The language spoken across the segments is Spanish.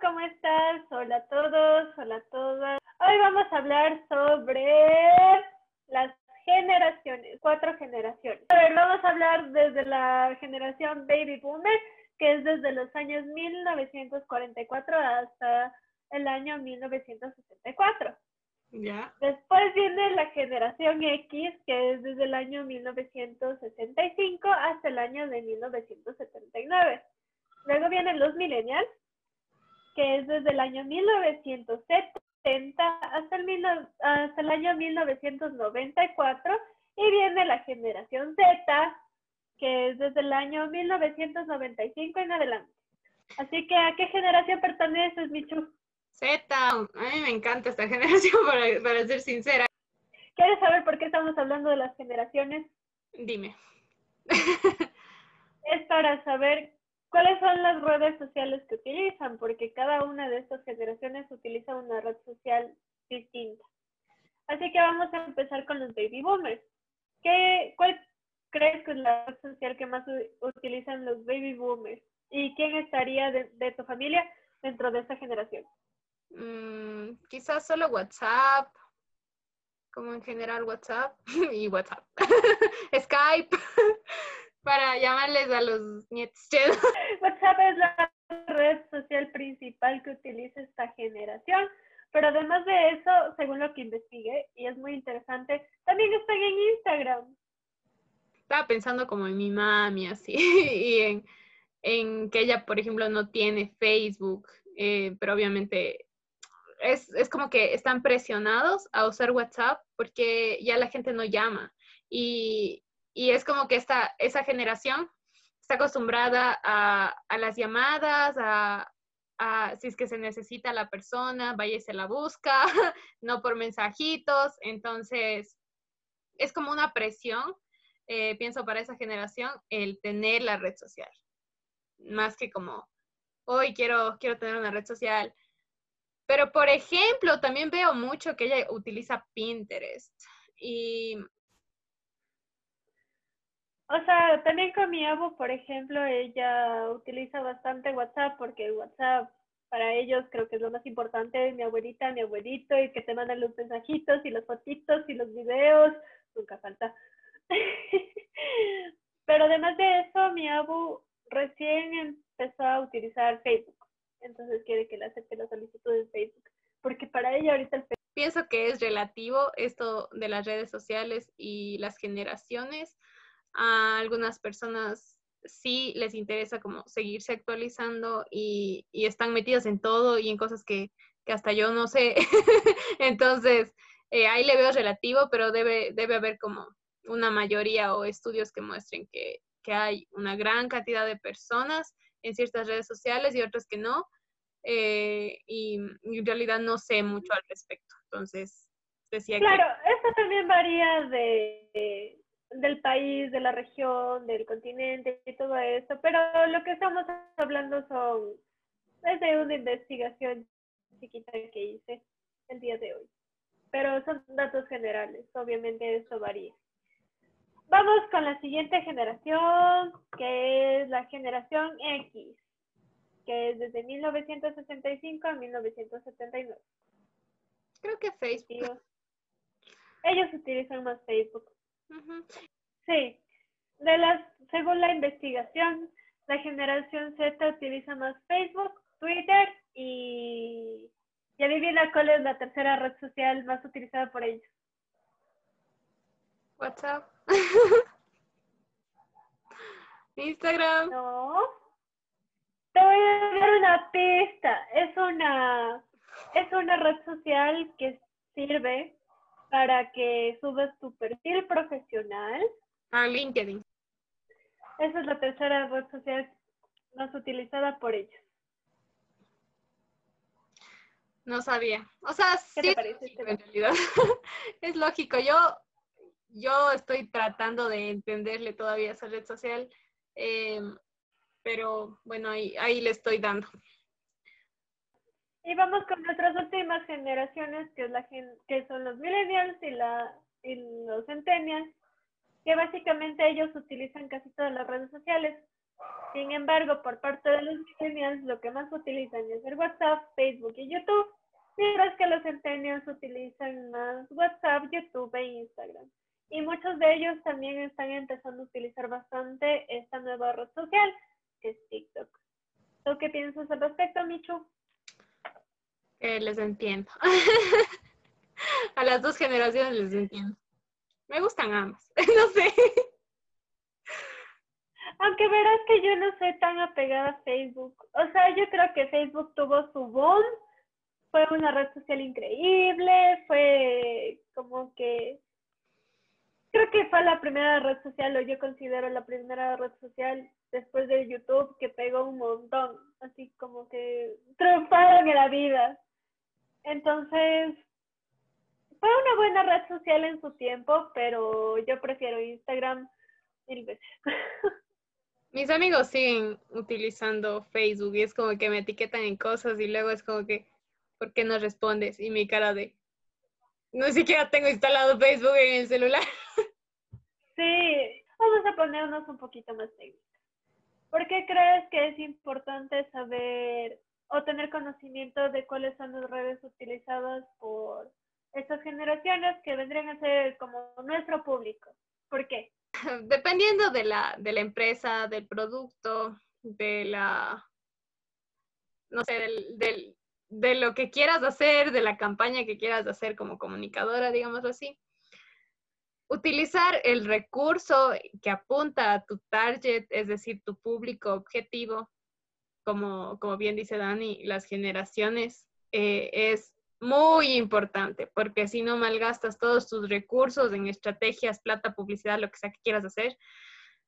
¿cómo estás? Hola a todos, hola a todas. Hoy vamos a hablar sobre las generaciones, cuatro generaciones. A ver, vamos a hablar desde la generación Baby Boomer, que es desde los años 1944 hasta el año 1964. Después viene la generación X, que es desde el año 1965 hasta el año de 1979. Luego vienen los millennials, que es desde el año 1970 hasta el, mil no- hasta el año 1994. Y viene la generación Z, que es desde el año 1995 en adelante. Así que, ¿a qué generación perteneces, Michu? Z, a mí me encanta esta generación, para, para ser sincera. ¿Quieres saber por qué estamos hablando de las generaciones? Dime. es para saber cuáles son las redes sociales que utilizan, porque cada una de estas generaciones utiliza una red social distinta. Así que vamos a empezar con los baby boomers. ¿Qué, ¿Cuál crees que es la red social que más utilizan los baby boomers? ¿Y quién estaría de, de tu familia dentro de esa generación? Mm, quizás solo WhatsApp, como en general WhatsApp y WhatsApp. Skype, para llamarles a los nietos. WhatsApp es la red social principal que utiliza esta generación, pero además de eso, según lo que investigué, y es muy interesante, también están en Instagram. Estaba pensando como en mi mami, así, y en, en que ella, por ejemplo, no tiene Facebook, eh, pero obviamente es, es como que están presionados a usar WhatsApp porque ya la gente no llama. Y, y es como que esta, esa generación está acostumbrada a, a las llamadas, a, si es que se necesita la persona, vaya y se la busca, no por mensajitos. Entonces, es como una presión, eh, pienso, para esa generación, el tener la red social. Más que como, hoy quiero, quiero tener una red social. Pero, por ejemplo, también veo mucho que ella utiliza Pinterest. Y O sea, también con mi abu, por ejemplo, ella utiliza bastante WhatsApp porque WhatsApp para ellos creo que es lo más importante, mi abuelita, mi abuelito, y que te mandan los mensajitos y las fotitos y los videos, nunca falta. Pero además de eso, mi abu recién empezó a utilizar Facebook, entonces quiere que le acepte la solicitud de Facebook, porque para ella ahorita el Facebook pienso que es relativo esto de las redes sociales y las generaciones. A algunas personas sí les interesa como seguirse actualizando y, y están metidas en todo y en cosas que, que hasta yo no sé. Entonces, eh, ahí le veo relativo, pero debe, debe haber como una mayoría o estudios que muestren que, que hay una gran cantidad de personas en ciertas redes sociales y otras que no. eh, y, en realidad no sé mucho al respecto. Entonces, decía Claro, eso también varía de, de- del país, de la región, del continente y todo eso, pero lo que estamos hablando son es de una investigación chiquita que hice el día de hoy. Pero son datos generales, obviamente esto varía. Vamos con la siguiente generación, que es la generación X, que es desde 1965 a 1979. que creo que Facebook. Ellos utilizan más Facebook. Sí, de las, según la investigación, la generación Z utiliza más Facebook, Twitter y, y adivina cuál es la tercera red social más utilizada por ellos. WhatsApp. Instagram. No. Te voy a dar una pista. Es una, es una red social que sirve para que subas tu perfil profesional. Ah, LinkedIn. Esa es la tercera red social más utilizada por ellos. No sabía. O sea, ¿Qué sí te es parece lógico este en realidad. es lógico. Yo, yo estoy tratando de entenderle todavía esa red social. eh, pero bueno, ahí, ahí le estoy dando. Y vamos con nuestras últimas generaciones, que, son los millennials y, la, y los centennials, que básicamente ellos utilizan casi todas las redes sociales. Sin embargo, por parte de los millennials, lo que más utilizan es el WhatsApp, Facebook y YouTube, mientras que los centennials utilizan más WhatsApp, YouTube e Instagram. Y muchos de ellos también están empezando a utilizar bastante esta nueva red social, que es TikTok. ¿Tú qué piensas al respecto, Michu? les entiendo. a las dos generaciones les entiendo. Me gustan ambas, no sé. Aunque verás que yo no soy tan apegada a Facebook. O sea, yo creo que Facebook tuvo su boom. Fue una red social increíble. Fue como que creo que fue la primera red social, o yo considero la primera red social después de YouTube que pegó un montón, así como que triunfaron en la vida. Entonces, fue una buena red social en su tiempo, pero yo prefiero Instagram mil veces. Mis amigos siguen utilizando Facebook y es como que me etiquetan en cosas y luego es como que, ¿por qué no respondes? Y mi cara de, no siquiera tengo instalado Facebook en el celular. Sí, vamos a ponernos un poquito más técnicos. ¿Por qué crees que es importante saber o tener conocimiento de cuáles son las redes utilizadas por estas generaciones que vendrían a ser como nuestro público? ¿Por qué? Dependiendo de la, de la empresa, del producto, de la, no sé, del, del, de lo que quieras hacer, de la campaña que quieras hacer como comunicadora, digámoslo así utilizar el recurso que apunta a tu target, es decir, tu público objetivo, como, como bien dice Dani, las generaciones, eh, es muy importante, porque si no malgastas todos tus recursos en estrategias, plata, publicidad, lo que sea que quieras hacer,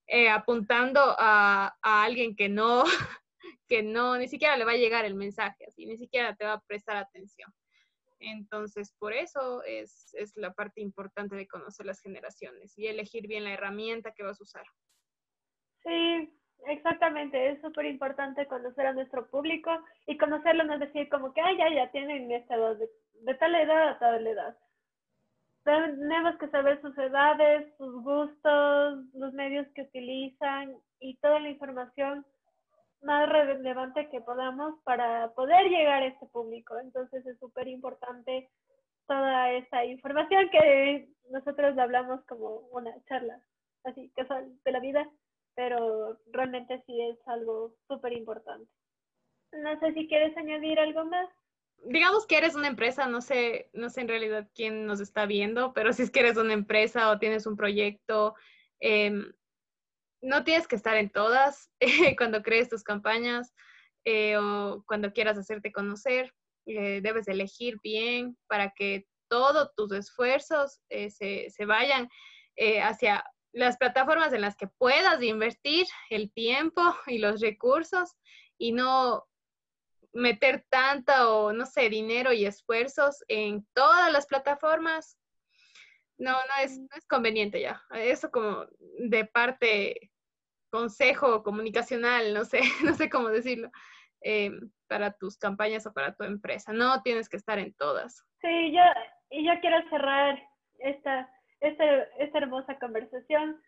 eh, apuntando a, a, alguien que no, que no, ni siquiera le va a llegar el mensaje, así, ni siquiera te va a prestar atención. Entonces, por eso es, es, la parte importante de conocer las generaciones y elegir bien la herramienta que vas a usar. Sí, exactamente. Es súper importante conocer a nuestro público y conocerlo no es decir como que, ay, ya, ya tienen esta edad, de, de tal edad a tal edad. Tenemos que saber sus edades, sus gustos, los medios que utilizan y toda la información más relevante que podamos para poder llegar a este público. Entonces es súper importante toda esta información que nosotros hablamos como una charla así casual de la vida, pero realmente sí es algo súper importante. No sé si quieres añadir algo más. Digamos que eres una empresa, no sé, no sé en realidad quién nos está viendo, pero si es que eres una empresa o tienes un proyecto, eh, no tienes que estar en todas cuando crees tus campañas eh, o cuando quieras hacerte conocer. Eh, debes elegir bien para que todos tus esfuerzos eh, se, se, vayan hacia las plataformas en las que puedas invertir el tiempo y los recursos y no meter tanta o no sé, dinero y esfuerzos en todas las plataformas no, no es, no es conveniente ya. Eso como de parte consejo comunicacional, no sé, no sé cómo decirlo, eh, para tus campañas o para tu empresa. No tienes que estar en todas. Sí, yo, y yo quiero cerrar esta, esta, esta hermosa conversación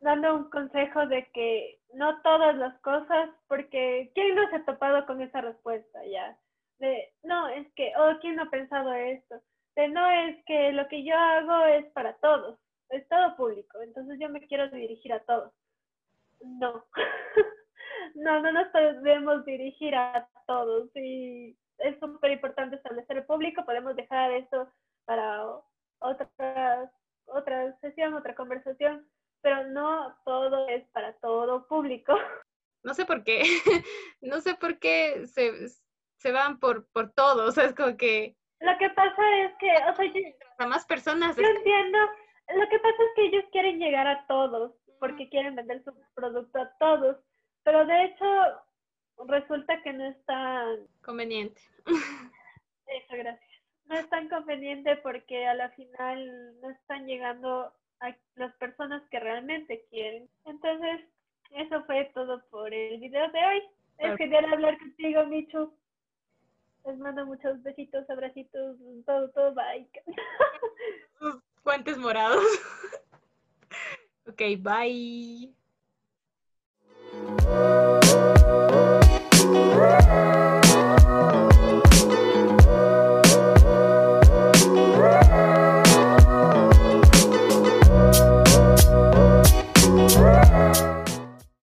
dando un consejo de que no todas las cosas, porque ¿quién no se ha topado con esa respuesta ya? De, no, es que, oh, ¿quién no ha pensado esto? De, no, es que lo que yo hago es para todos, es todo público, entonces yo me quiero dirigir a todos. No, no, no nos podemos dirigir a todos y es súper importante establecer el público, podemos dejar esto para otra, otra sesión, otra conversación, pero no todo es para todo público. No sé por qué, no sé por qué se, se van por, por todo, es como que... Lo que pasa es que, o sea, yo, a más personas. Yo entiendo, lo que pasa es que ellos quieren llegar a todos, porque quieren vender su producto a todos, pero de hecho resulta que no es tan conveniente. Eso, gracias. No es tan conveniente porque a la final no están llegando a las personas que realmente quieren. Entonces, eso fue todo por el video de hoy. Es genial hablar contigo, Michu. Les mando muchos besitos, abracitos, todo, todo, bye. Sus guantes morados. ok, bye.